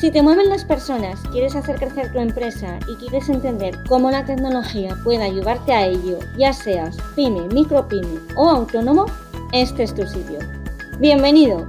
Si te mueven las personas, quieres hacer crecer tu empresa y quieres entender cómo la tecnología puede ayudarte a ello, ya seas pyme, micropyme o autónomo, este es tu sitio. Bienvenido.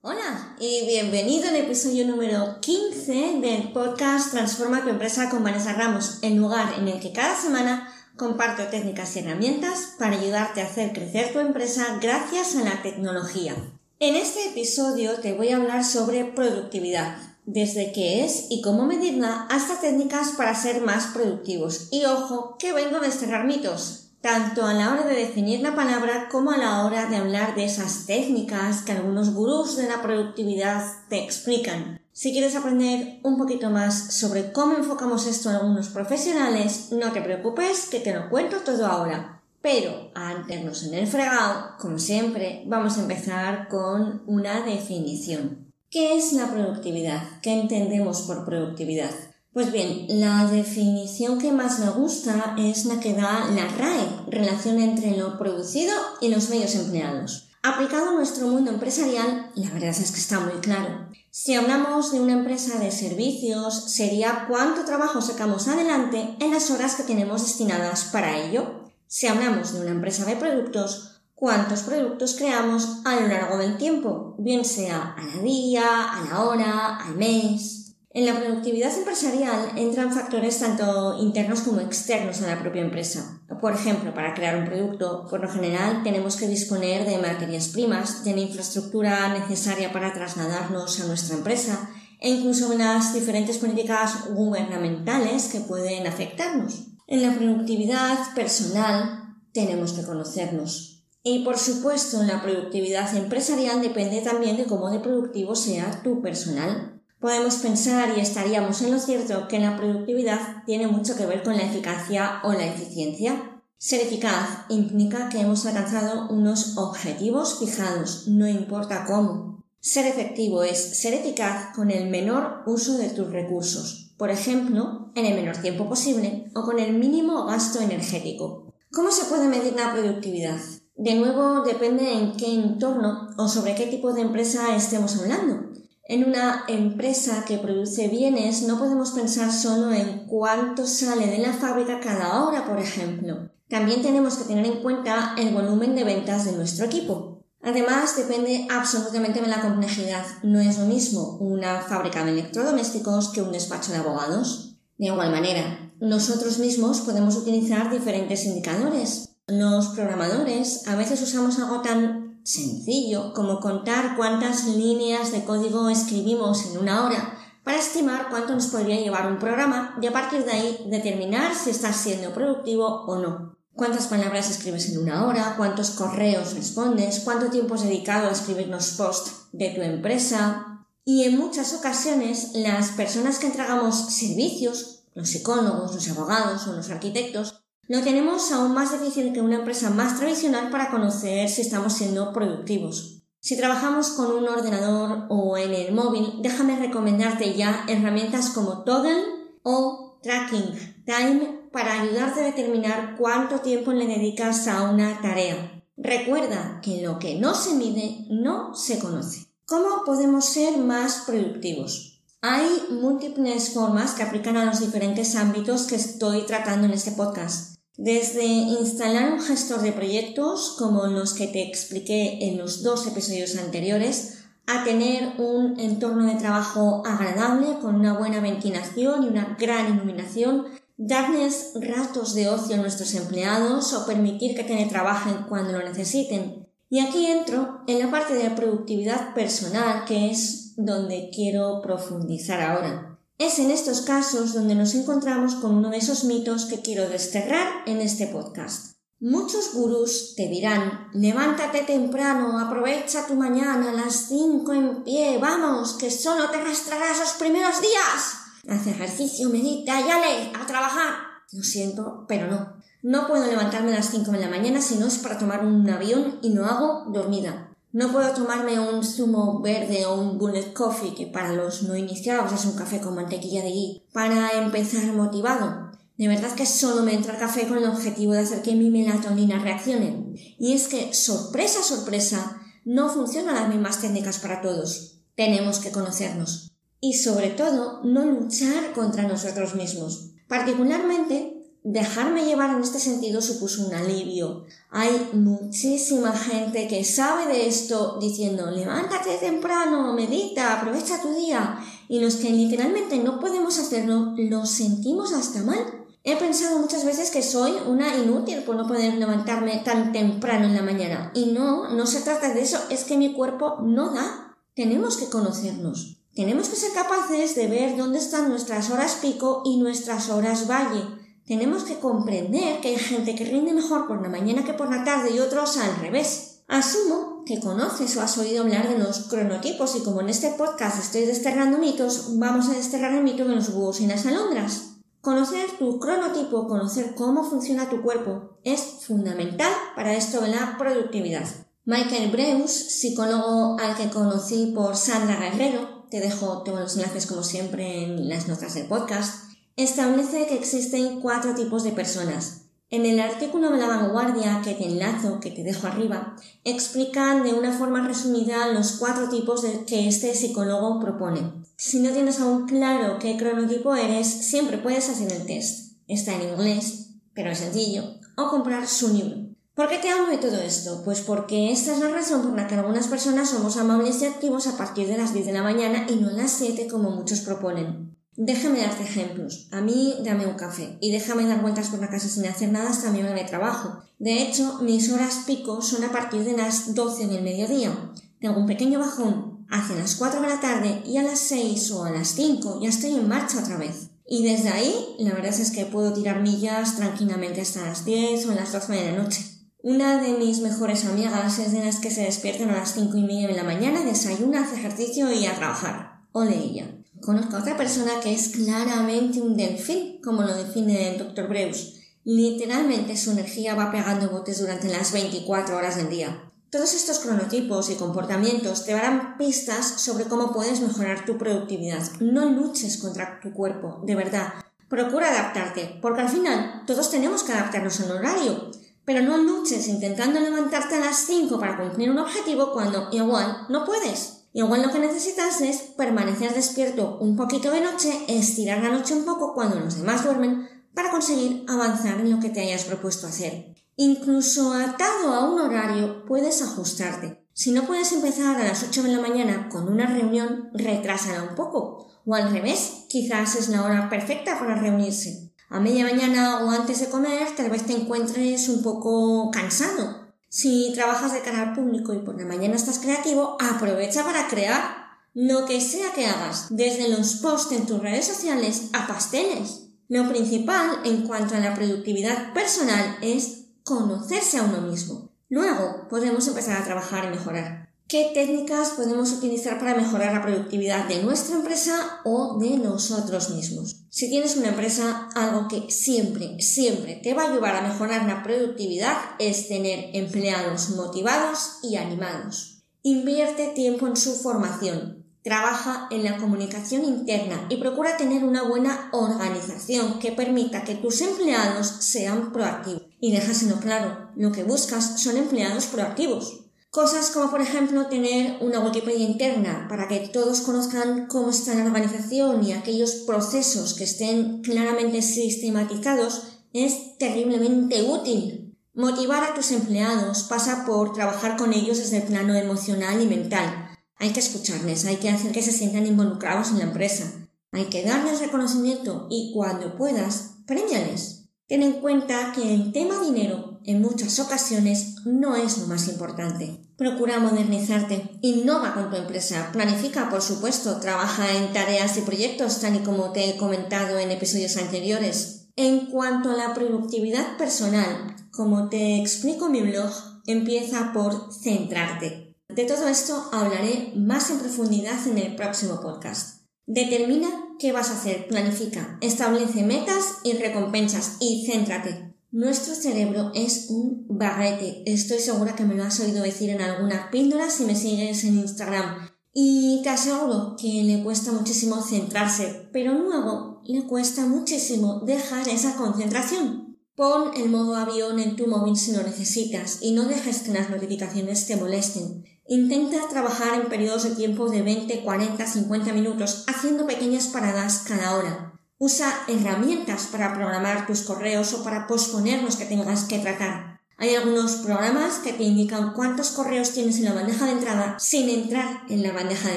Hola y bienvenido al episodio número 15 del podcast Transforma tu empresa con Vanessa Ramos, el lugar en el que cada semana Comparto técnicas y herramientas para ayudarte a hacer crecer tu empresa gracias a la tecnología. En este episodio te voy a hablar sobre productividad, desde qué es y cómo medirla hasta técnicas para ser más productivos. Y ojo, que vengo a desterrar mitos, tanto a la hora de definir la palabra como a la hora de hablar de esas técnicas que algunos gurús de la productividad te explican. Si quieres aprender un poquito más sobre cómo enfocamos esto en algunos profesionales, no te preocupes que te lo cuento todo ahora. Pero antes en el fregado, como siempre, vamos a empezar con una definición. ¿Qué es la productividad? ¿Qué entendemos por productividad? Pues bien, la definición que más me gusta es la que da la RAE, relación entre lo producido y los medios empleados. Aplicado a nuestro mundo empresarial, la verdad es que está muy claro. Si hablamos de una empresa de servicios, sería cuánto trabajo sacamos adelante en las horas que tenemos destinadas para ello. Si hablamos de una empresa de productos, cuántos productos creamos a lo largo del tiempo, bien sea a la día, a la hora, al mes. En la productividad empresarial entran factores tanto internos como externos a la propia empresa. Por ejemplo, para crear un producto, por lo general tenemos que disponer de materias primas, de la infraestructura necesaria para trasladarnos a nuestra empresa e incluso de las diferentes políticas gubernamentales que pueden afectarnos. En la productividad personal tenemos que conocernos. Y por supuesto, la productividad empresarial depende también de cómo de productivo sea tu personal. Podemos pensar y estaríamos en lo cierto que la productividad tiene mucho que ver con la eficacia o la eficiencia. Ser eficaz implica que hemos alcanzado unos objetivos fijados, no importa cómo. Ser efectivo es ser eficaz con el menor uso de tus recursos, por ejemplo, en el menor tiempo posible o con el mínimo gasto energético. ¿Cómo se puede medir la productividad? De nuevo, depende en qué entorno o sobre qué tipo de empresa estemos hablando. En una empresa que produce bienes no podemos pensar solo en cuánto sale de la fábrica cada hora, por ejemplo. También tenemos que tener en cuenta el volumen de ventas de nuestro equipo. Además, depende absolutamente de la complejidad. No es lo mismo una fábrica de electrodomésticos que un despacho de abogados. De igual manera, nosotros mismos podemos utilizar diferentes indicadores. Los programadores a veces usamos algo tan sencillo como contar cuántas líneas de código escribimos en una hora para estimar cuánto nos podría llevar un programa y a partir de ahí determinar si estás siendo productivo o no. Cuántas palabras escribes en una hora, cuántos correos respondes, cuánto tiempo has dedicado a escribir los posts de tu empresa. Y en muchas ocasiones las personas que entregamos servicios, los psicólogos, los abogados o los arquitectos, lo tenemos aún más difícil que una empresa más tradicional para conocer si estamos siendo productivos. Si trabajamos con un ordenador o en el móvil, déjame recomendarte ya herramientas como Toggle o Tracking Time para ayudarte a determinar cuánto tiempo le dedicas a una tarea. Recuerda que lo que no se mide no se conoce. ¿Cómo podemos ser más productivos? Hay múltiples formas que aplican a los diferentes ámbitos que estoy tratando en este podcast. Desde instalar un gestor de proyectos como los que te expliqué en los dos episodios anteriores, a tener un entorno de trabajo agradable con una buena ventilación y una gran iluminación, darles ratos de ocio a nuestros empleados o permitir que teletrabajen cuando lo necesiten. Y aquí entro en la parte de productividad personal, que es donde quiero profundizar ahora. Es en estos casos donde nos encontramos con uno de esos mitos que quiero desterrar en este podcast. Muchos gurús te dirán, levántate temprano, aprovecha tu mañana a las cinco en pie, vamos, que solo te arrastrarás los primeros días. Haz ejercicio, medita y ale, a trabajar. Lo siento, pero no. No puedo levantarme a las cinco de la mañana si no es para tomar un avión y no hago dormida. No puedo tomarme un zumo verde o un bullet coffee, que para los no iniciados es un café con mantequilla de ghee, para empezar motivado. De verdad que solo me entra el café con el objetivo de hacer que mi melatonina reaccione. Y es que, sorpresa, sorpresa, no funcionan las mismas técnicas para todos. Tenemos que conocernos. Y sobre todo, no luchar contra nosotros mismos. Particularmente, dejarme llevar en este sentido supuso un alivio. Hay muchísima gente que sabe de esto diciendo levántate temprano, medita, aprovecha tu día. Y los que literalmente no podemos hacerlo, lo sentimos hasta mal He pensado muchas veces que soy una inútil por no poder levantarme tan temprano en la mañana. Y no, no se trata de eso, es que mi cuerpo no da. Tenemos que conocernos. Tenemos que ser capaces de ver dónde están nuestras horas pico y nuestras horas valle. Tenemos que comprender que hay gente que rinde mejor por la mañana que por la tarde y otros al revés. Asumo que conoces o has oído hablar de los cronotipos y como en este podcast estoy desterrando mitos, vamos a desterrar el mito de los búhos y las alondras. Conocer tu cronotipo, conocer cómo funciona tu cuerpo, es fundamental para esto de la productividad. Michael Breus, psicólogo al que conocí por Sandra Guerrero, te dejo todos los enlaces como siempre en las notas del podcast, establece que existen cuatro tipos de personas. En el artículo de la vanguardia que te enlazo, que te dejo arriba, explican de una forma resumida los cuatro tipos que este psicólogo propone. Si no tienes aún claro qué cronotipo eres, siempre puedes hacer el test. Está en inglés, pero es sencillo, o comprar su libro. ¿Por qué te hablo de todo esto? Pues porque esta es la razón por la que algunas personas somos amables y activos a partir de las 10 de la mañana y no a las 7 como muchos proponen. Déjame darte ejemplos. A mí dame un café y déjame dar vueltas por la casa sin hacer nada hasta mi hora de trabajo. De hecho, mis horas pico son a partir de las 12 del mediodía. Tengo un pequeño bajón hacia las 4 de la tarde y a las 6 o a las 5 ya estoy en marcha otra vez. Y desde ahí, la verdad es que puedo tirar millas tranquilamente hasta las 10 o las 12 de la noche. Una de mis mejores amigas es de las que se despiertan a las 5 y media de la mañana, desayuna, hace ejercicio y a trabajar. Ole ella. Conozco a otra persona que es claramente un delfín, como lo define el Dr. Breus. Literalmente su energía va pegando botes durante las 24 horas del día. Todos estos cronotipos y comportamientos te darán pistas sobre cómo puedes mejorar tu productividad. No luches contra tu cuerpo, de verdad. Procura adaptarte, porque al final todos tenemos que adaptarnos al horario. Pero no luches intentando levantarte a las 5 para cumplir un objetivo cuando igual no puedes. Igual lo que necesitas es permanecer despierto un poquito de noche, estirar la noche un poco cuando los demás duermen para conseguir avanzar en lo que te hayas propuesto hacer. Incluso atado a un horario puedes ajustarte. Si no puedes empezar a las 8 de la mañana con una reunión, retrásala un poco. O al revés, quizás es la hora perfecta para reunirse. A media mañana o antes de comer tal vez te encuentres un poco cansado si trabajas de cara al público y por la mañana estás creativo, aprovecha para crear lo que sea que hagas, desde los posts en tus redes sociales a pasteles. Lo principal en cuanto a la productividad personal es conocerse a uno mismo. Luego podemos empezar a trabajar y mejorar. ¿Qué técnicas podemos utilizar para mejorar la productividad de nuestra empresa o de nosotros mismos? Si tienes una empresa, algo que siempre, siempre te va a ayudar a mejorar la productividad es tener empleados motivados y animados. Invierte tiempo en su formación. Trabaja en la comunicación interna y procura tener una buena organización que permita que tus empleados sean proactivos. Y déjaselo claro, lo que buscas son empleados proactivos. Cosas como por ejemplo tener una Wikipedia interna para que todos conozcan cómo está la organización y aquellos procesos que estén claramente sistematizados es terriblemente útil. Motivar a tus empleados pasa por trabajar con ellos desde el plano emocional y mental. Hay que escucharles, hay que hacer que se sientan involucrados en la empresa. Hay que darles reconocimiento y cuando puedas, premiales. Ten en cuenta que el tema dinero en muchas ocasiones no es lo más importante. Procura modernizarte, innova con tu empresa, planifica, por supuesto, trabaja en tareas y proyectos tal y como te he comentado en episodios anteriores. En cuanto a la productividad personal, como te explico en mi blog, empieza por centrarte. De todo esto hablaré más en profundidad en el próximo podcast. Determina qué vas a hacer, planifica, establece metas y recompensas y céntrate. Nuestro cerebro es un barrete. Estoy segura que me lo has oído decir en alguna píldora si me sigues en Instagram. Y te aseguro que le cuesta muchísimo centrarse, pero luego le cuesta muchísimo dejar esa concentración. Pon el modo avión en tu móvil si lo necesitas y no dejes que las notificaciones te molesten. Intenta trabajar en periodos de tiempo de 20, 40, 50 minutos, haciendo pequeñas paradas cada hora. Usa herramientas para programar tus correos o para posponer los que tengas que tratar. Hay algunos programas que te indican cuántos correos tienes en la bandeja de entrada sin entrar en la bandeja de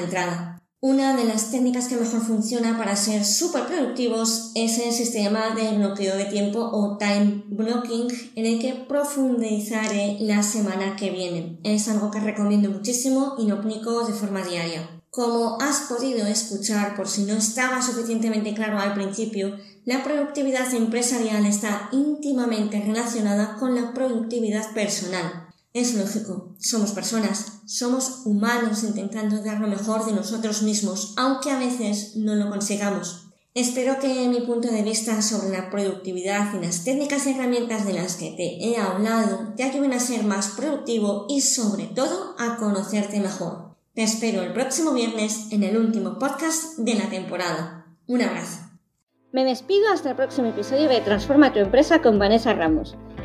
entrada. Una de las técnicas que mejor funciona para ser súper productivos es el sistema de bloqueo de tiempo o time blocking en el que profundizaré la semana que viene. Es algo que recomiendo muchísimo y lo aplico de forma diaria. Como has podido escuchar por si no estaba suficientemente claro al principio, la productividad empresarial está íntimamente relacionada con la productividad personal. Es lógico, somos personas, somos humanos intentando dar lo mejor de nosotros mismos, aunque a veces no lo consigamos. Espero que mi punto de vista sobre la productividad y las técnicas y herramientas de las que te he hablado te ayuden a ser más productivo y sobre todo a conocerte mejor. Te espero el próximo viernes en el último podcast de la temporada. Un abrazo. Me despido hasta el próximo episodio de Transforma tu empresa con Vanessa Ramos.